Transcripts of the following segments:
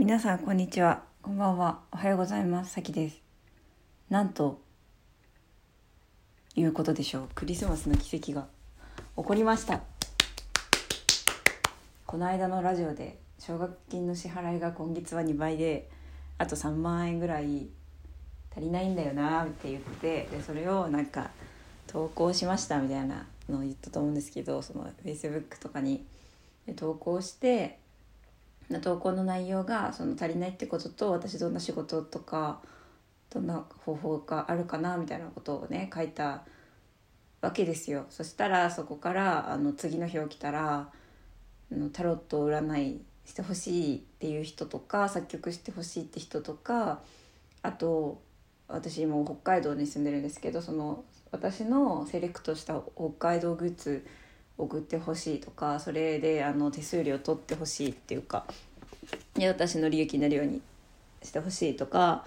皆さんこんにちは。こんばんは。おはようございます。さきです。なんということでしょう。クリスマスの奇跡が起こりました。この間のラジオで奨学金の支払いが今月は2倍であと3万円ぐらい足りないんだよなって言ってでそれをなんか投稿しましたみたいなのを言ったと思うんですけどその Facebook とかに。投稿して投稿の内容がその足りないってことと私どんな仕事とかどんな方法があるかなみたいなことをね書いたわけですよ。そしたらそこからあの次の日起きたらあのタロット占いしてほしいっていう人とか作曲してほしいって人とかあと私今北海道に住んでるんですけどその私のセレクトした北海道グッズ送ってほしいとかそれであの手数料取ってほしいっていうか私の利益になるようにしてほしいとか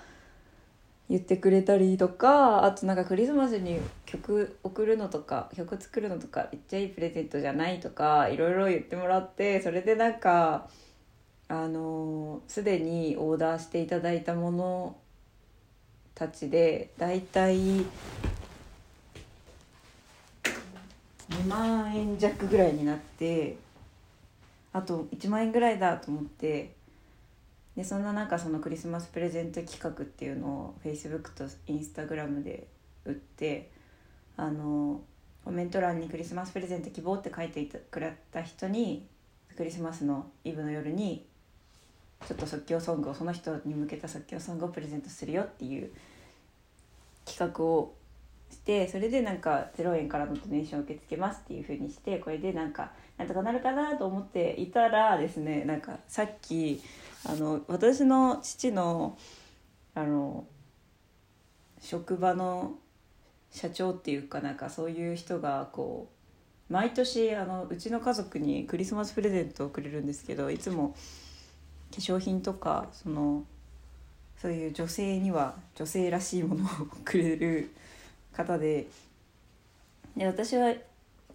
言ってくれたりとかあとなんかクリスマスに曲送るのとか曲作るのとかめっちゃいいプレゼントじゃないとかいろいろ言ってもらってそれでなんかあのすでにオーダーしていただいたものたちでだいたい2万円弱ぐらいになってあと1万円ぐらいだと思ってでそんな中そのクリスマスプレゼント企画っていうのを Facebook と Instagram で売ってあのコメント欄に「クリスマスプレゼント希望」って書いてくれた人にクリスマスのイブの夜にちょっと即興ソングをその人に向けた即興ソングをプレゼントするよっていう企画をしてそれでなんか0円からのドネーション受け付けますっていうふうにしてこれでなんかなんとかなるかなと思っていたらですねなんかさっきあの私の父のあの職場の社長っていうかなんかそういう人がこう毎年あのうちの家族にクリスマスプレゼントをくれるんですけどいつも化粧品とかそのそういう女性には女性らしいものをくれる方で。で私は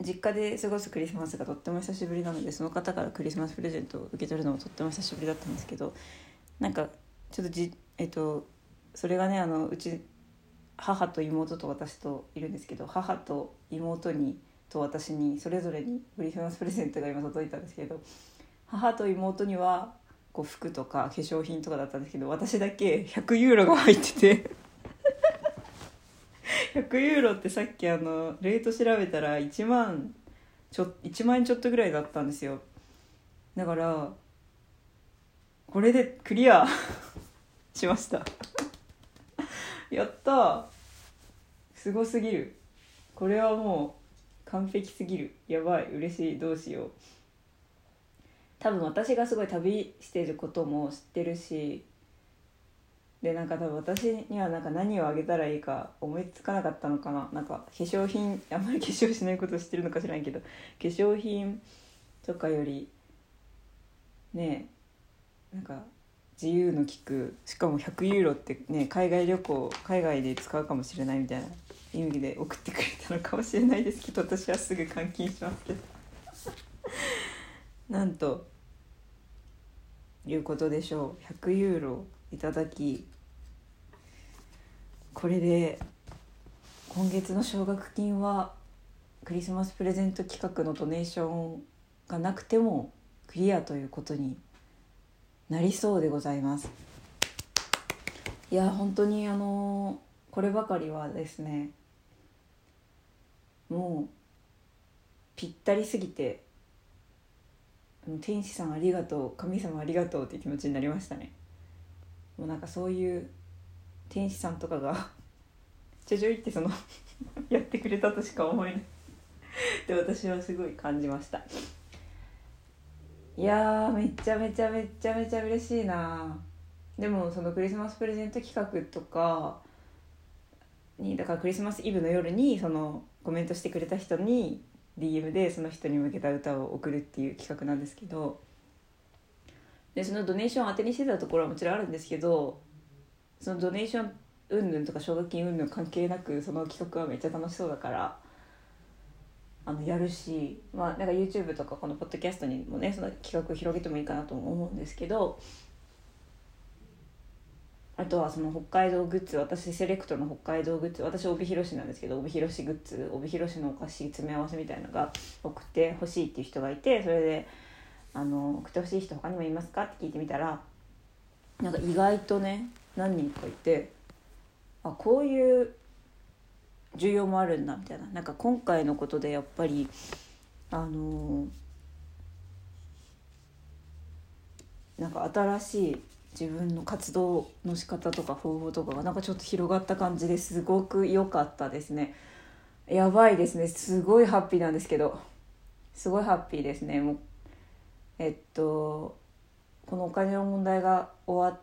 実家で過ごすクリスマスがとっても久しぶりなのでその方からクリスマスプレゼントを受け取るのもとっても久しぶりだったんですけどなんかちょっとじえっとそれがねあのうち母と妹と私といるんですけど母と妹にと私にそれぞれにクリスマスプレゼントが今届いたんですけど母と妹にはこう服とか化粧品とかだったんですけど私だけ100ユーロが入ってて100ユーロってさっきあのレート調べたら1万ちょ1万円ちょっとぐらいだったんですよ。だからこれでクリア しました。やったすごすぎる。これはもう完璧すぎる。やばい。嬉しい。どうしよう。多分私がすごい旅してることも知ってるしでなんか多分私にはなんか何をあげたらいいか思いつかなかったのかな。なんか化粧品あんまり化粧しないこと知ってるのか知らんけど。化粧品とかよりねなんか自由の利くしかも100ユーロってね海外旅行海外で使うかもしれないみたいな意味で送ってくれたのかもしれないですけど私はすぐ換金しますけど。なんということでしょう。100ユーロ。いただきこれで今月の奨学金はクリスマスプレゼント企画のドネーションがなくてもクリアということになりそうでございます。いや本当にあのこればかりはですねもうぴったりすぎて天使さんありがとう神様ありがとうって気持ちになりましたね。なんかそういう天使さんとかがちょちょいってその やってくれたとしか思えない。で私はすごい感じました。いやめちゃめちゃめちゃめちゃ嬉しいな。でもそのクリスマスプレゼント企画とかにだからクリスマスイブの夜にそのコメントしてくれた人に DM でその人に向けた歌を送るっていう企画なんですけどでそのドネーションを当てにしてたところはもちろんあるんですけどそのドネーション云々とか奨学金云々関係なくその企画はめっちゃ楽しそうだからあのやるし、まあ、なんか YouTube とかこのポッドキャストにもねその企画を広げてもいいかなと思うんですけどあとはその北海道グッズ私セレクトの北海道グッズ私帯広市なんですけど帯広市グッズ帯広市のお菓子詰め合わせみたいのが送ってほしいっていう人がいてそれであの送ってほしい人他にもいますか？って聞いてみたらなんか意外とね何人かいてあこういう需要もあるんだみたいな。なんか今回のことでやっぱりあのなんか新しい自分の活動の仕方とか方法とかがなんかちょっと広がった感じですごく良かったですね。やばいですね。すごいハッピーなんですけど。すごいハッピーですね。もうえっとこのお金の問題が終わっ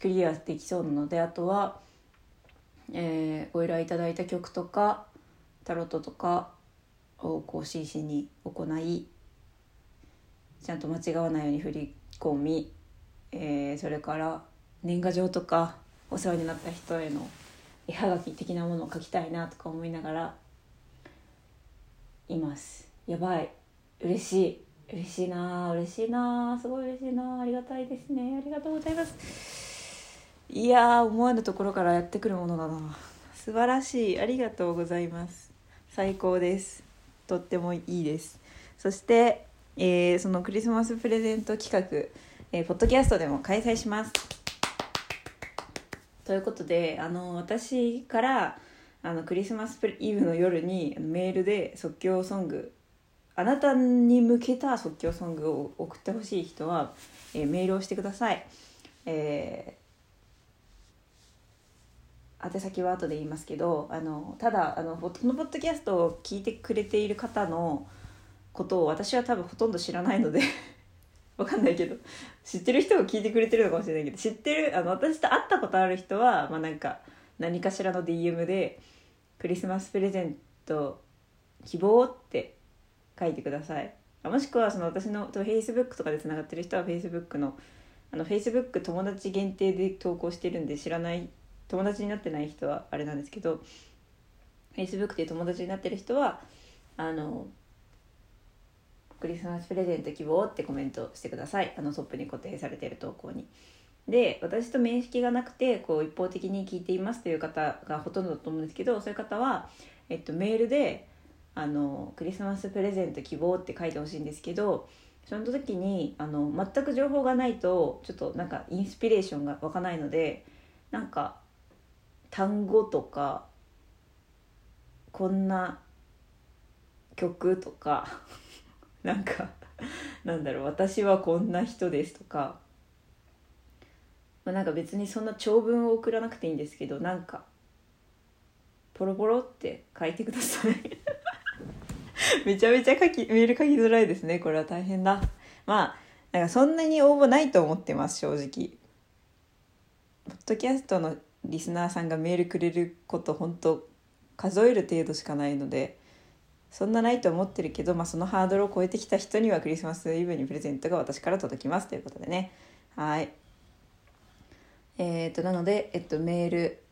クリアできそうなのであとは、えー、ご依頼いただいた曲とかタロットとかをこう真摯に行いちゃんと間違わないように振り込み、えー、それから年賀状とかお世話になった人への絵はがき的なものを書きたいなとか思いながらいます。やばい。嬉しい。嬉しいな嬉しいなすごい嬉しいなありがたいですねありがとうございます。いや思わぬところからやってくるものだな。素晴らしいありがとうございます。最高です。とってもいいです。そしてえー、そのクリスマスプレゼント企画、えー、ポッドキャストでも開催します。ということであの私からあのクリスマスイブの夜にメールで即興ソングあなたに向けた即興ソングを送ってほしい人は、えー、メールをしてください。えー、宛先は後で言いますけどあのただあのこのポッドキャストを聞いてくれている方のことを私は多分ほとんど知らないので わかんないけど知ってる人が聞いてくれてるのかもしれないけど知ってるあの私と会ったことある人は、まあ、なんか何かしらの DM で「クリスマスプレゼント希望」って書いてくださいもしくはその私の Facebook とかでつながってる人は Facebook のあの Facebook 友達限定で投稿してるんで知らない友達になってない人はあれなんですけど Facebook で友達になってる人はあのクリスマスプレゼント希望ってコメントしてくださいあのトップに固定されてる投稿に。で私と面識がなくてこう一方的に聞いていますという方がほとんどだと思うんですけどそういう方は、えっと、メールであの「クリスマスプレゼント希望」って書いてほしいんですけどその時にあの全く情報がないとちょっとなんかインスピレーションが湧かないのでなんか単語とかこんな曲とか なんかなんだろう私はこんな人ですとか、まあ、なんか別にそんな長文を送らなくていいんですけどなんかポロポロって書いてください。めちゃめちゃ書きメール書きづらいですね。これは大変だ。まあなんかそんなに応募ないと思ってます正直。ポッドキャストのリスナーさんがメールくれること本当数える程度しかないのでそんなないと思ってるけど、まあ、そのハードルを超えてきた人にはクリスマスイブにプレゼントが私から届きます。ということでね。はい。えっ、ー、となので、えっと、メール。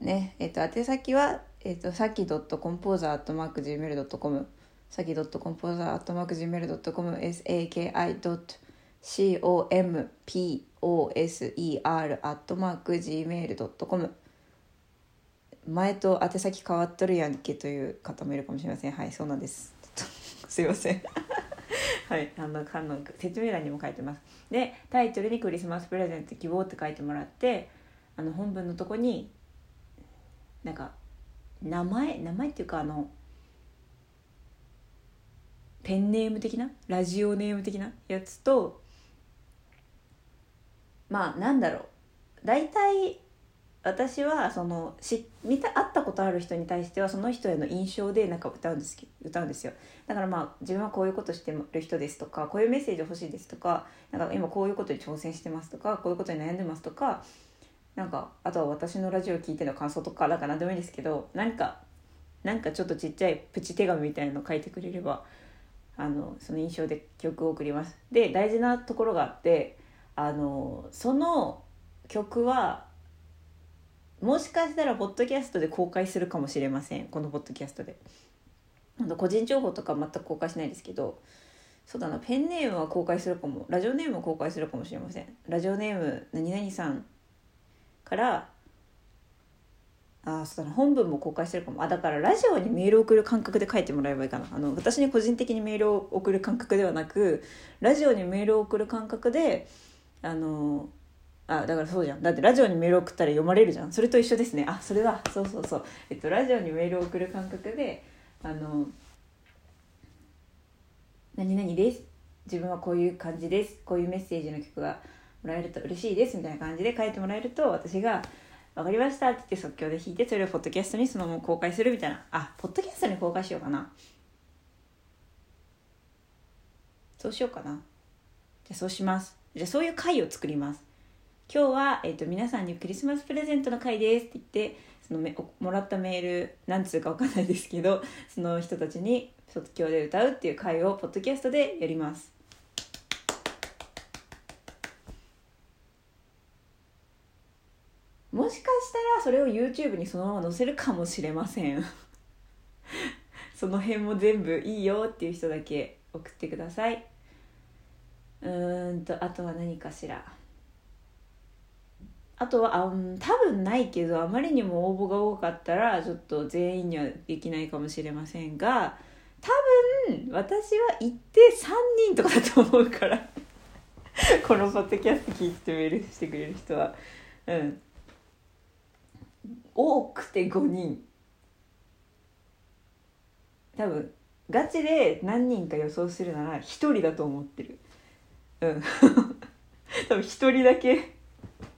ね。えっと宛先は、えっと、さき .composer.gmail.com さき .composer.gmail.com saki.composer.gmail.com 前と宛先変わっとるやんけという方もいるかもしれません。はいそうなんです。すいません。はいあのの説明欄にも書いてます。でタイトルに「クリスマスプレゼント希望」って書いてもらってあの本文のとこになんか名前名前っていうかあのペンネーム的な？ラジオネーム的な？やつとまあなんだろう。大体私はそのし見た会ったことある人に対してはその人への印象でなんか歌うんです歌うんですよ。だからまあ自分はこういうことしてる人ですとかこういうメッセージ欲しいですとかなんか今こういうことに挑戦してますとかこういうことに悩んでますとかなんかあとは私のラジオ聞いての感想とかなんか何でもいいですけどなんかなんかちょっとちっちゃいプチ手紙みたいなの書いてくれればあのその印象で曲を送ります。で大事なところがあってあのその曲はもしかしたらポッドキャストで公開するかもしれません。このポッドキャストで。個人情報とか全く公開しないですけどそうだなペンネームは公開するかもラジオネームは公開するかもしれません。ラジオネーム何々さんからあそうだな本文も公開してるかも。あだからラジオにメールを送る感覚で書いてもらえばいいかな。あの私に個人的にメールを送る感覚ではなくラジオにメールを送る感覚であのあだからそうじゃん。だってラジオにメール送ったら読まれるじゃん。それと一緒ですね。あそれだそうそうそう。えっとラジオにメールを送る感覚であの何々です。自分はこういう感じです。こういうメッセージの曲がもらえると嬉しいですみたいな感じで書いてもらえると私が「分かりました」って言って即興で弾いてそれをポッドキャストにそのまま公開するみたいな。あポッドキャストに公開しようかな。そうしようかな。じゃあそうします。じゃあそういう回を作ります。今日は、えーと、皆さんにクリスマスプレゼントの回ですって言ってそのめもらったメール何通か分かんないですけどその人たちに即興で歌うっていう回をポッドキャストでやりますもしかしたらそれを YouTube にそのまま載せるかもしれません。その辺も全部いいよっていう人だけ送ってください。うーんとあとは何かしら。あとはあ、うん、多分ないけどあまりにも応募が多かったらちょっと全員にはできないかもしれませんが多分私は行って3人とかだと思うから。このポッドキャスト聞いてメールしてくれる人は。うん。多くて5人。多分ガチで何人か予想するなら1人だと思ってる。うん。多分1人だけ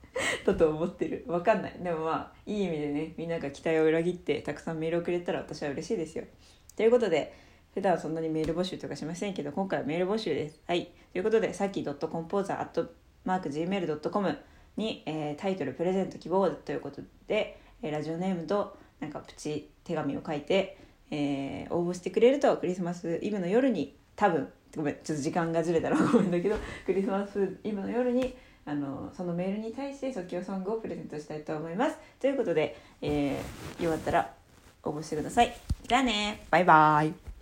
だと思ってる。分かんない。でもまあいい意味でねみんなが期待を裏切ってたくさんメールをくれたら私は嬉しいですよ。ということで普段そんなにメール募集とかしませんけど今回はメール募集です。はい。ということでさっき .composer.gmail.com に、えー、タイトルプレゼント希望ということでえラジオネームとなんかプチ手紙を書いて、えー、応募してくれるとクリスマスイブの夜に多分ごめんちょっと時間がずれたら ごめんだけどクリスマスイブの夜にあのそのメールに対して即興ソングをプレゼントしたいと思います。ということで、えー、よかったら応募してください。じゃあねバイバイ